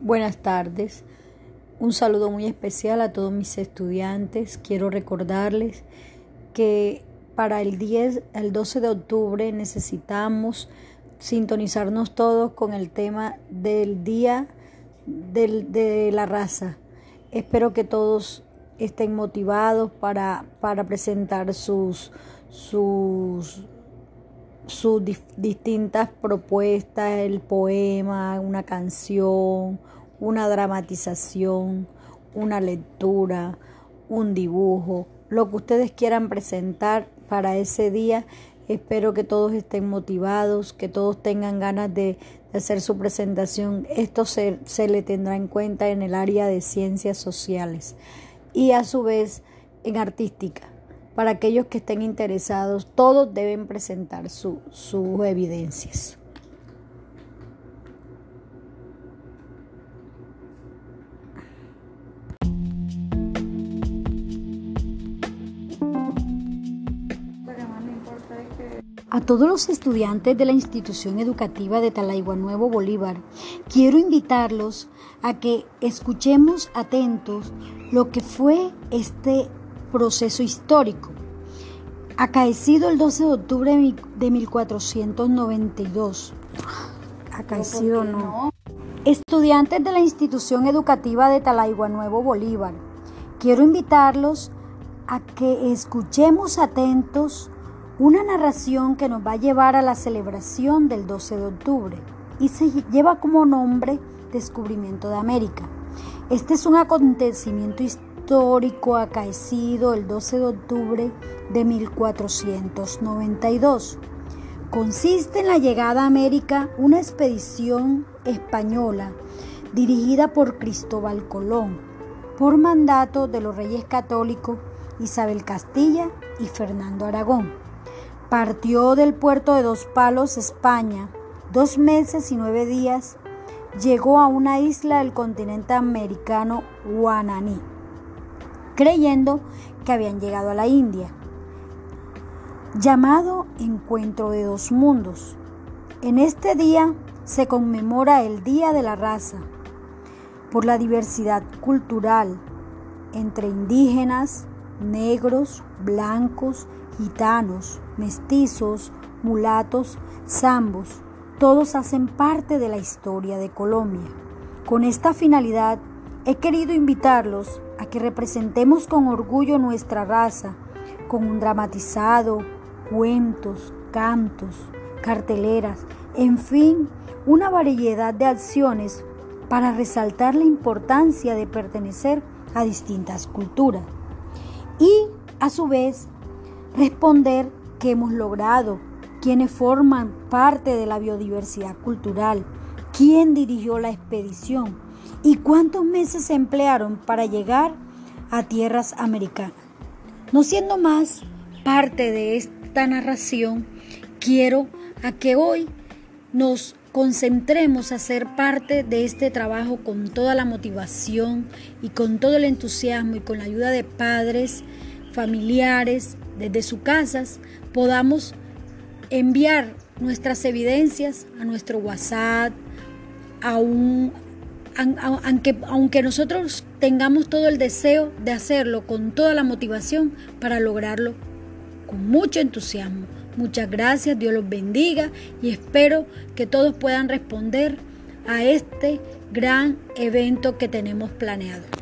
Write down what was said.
Buenas tardes. Un saludo muy especial a todos mis estudiantes. Quiero recordarles que para el 10, el 12 de octubre necesitamos sintonizarnos todos con el tema del día del, de la raza. Espero que todos estén motivados para, para presentar sus, sus sus distintas propuestas, el poema, una canción, una dramatización, una lectura, un dibujo, lo que ustedes quieran presentar para ese día. Espero que todos estén motivados, que todos tengan ganas de, hacer su presentación. Esto se, se le tendrá en cuenta en el área de ciencias sociales y a su vez en artística para aquellos que estén interesados, todos deben presentar sus evidencias. A todos los estudiantes de la institución educativa de Talaigua Nuevo Bolívar, quiero invitarlos a que escuchemos atentos lo que fue este proceso histórico. Acaecido el 12 de octubre de 1492. Acaecido no. Estudiantes de la institución educativa de Talaigua Nuevo Bolívar, quiero invitarlos a que escuchemos atentos una narración que nos va a llevar a la celebración del 12 de octubre y se lleva como nombre Descubrimiento de América. Este es un acontecimiento histórico histórico acaecido el 12 de octubre de 1492. Consiste en la llegada a América una expedición española dirigida por Cristóbal Colón, por mandato de los reyes católicos Isabel Castilla y Fernando Aragón. Partió del puerto de Dos Palos, España, dos meses y nueve días, llegó a una isla del continente americano, Guananí creyendo que habían llegado a la India. Llamado Encuentro de dos Mundos. En este día se conmemora el Día de la Raza por la diversidad cultural entre indígenas, negros, blancos, gitanos, mestizos, mulatos, zambos. Todos hacen parte de la historia de Colombia. Con esta finalidad he querido invitarlos a que representemos con orgullo nuestra raza, con un dramatizado, cuentos, cantos, carteleras, en fin, una variedad de acciones para resaltar la importancia de pertenecer a distintas culturas y, a su vez, responder qué hemos logrado, quiénes forman parte de la biodiversidad cultural, quién dirigió la expedición, ¿Y cuántos meses se emplearon para llegar a tierras americanas? No siendo más parte de esta narración, quiero a que hoy nos concentremos a ser parte de este trabajo con toda la motivación y con todo el entusiasmo y con la ayuda de padres, familiares, desde sus casas, podamos enviar nuestras evidencias a nuestro WhatsApp, a un, aunque, aunque nosotros tengamos todo el deseo de hacerlo con toda la motivación para lograrlo con mucho entusiasmo. Muchas gracias, Dios los bendiga y espero que todos puedan responder a este gran evento que tenemos planeado.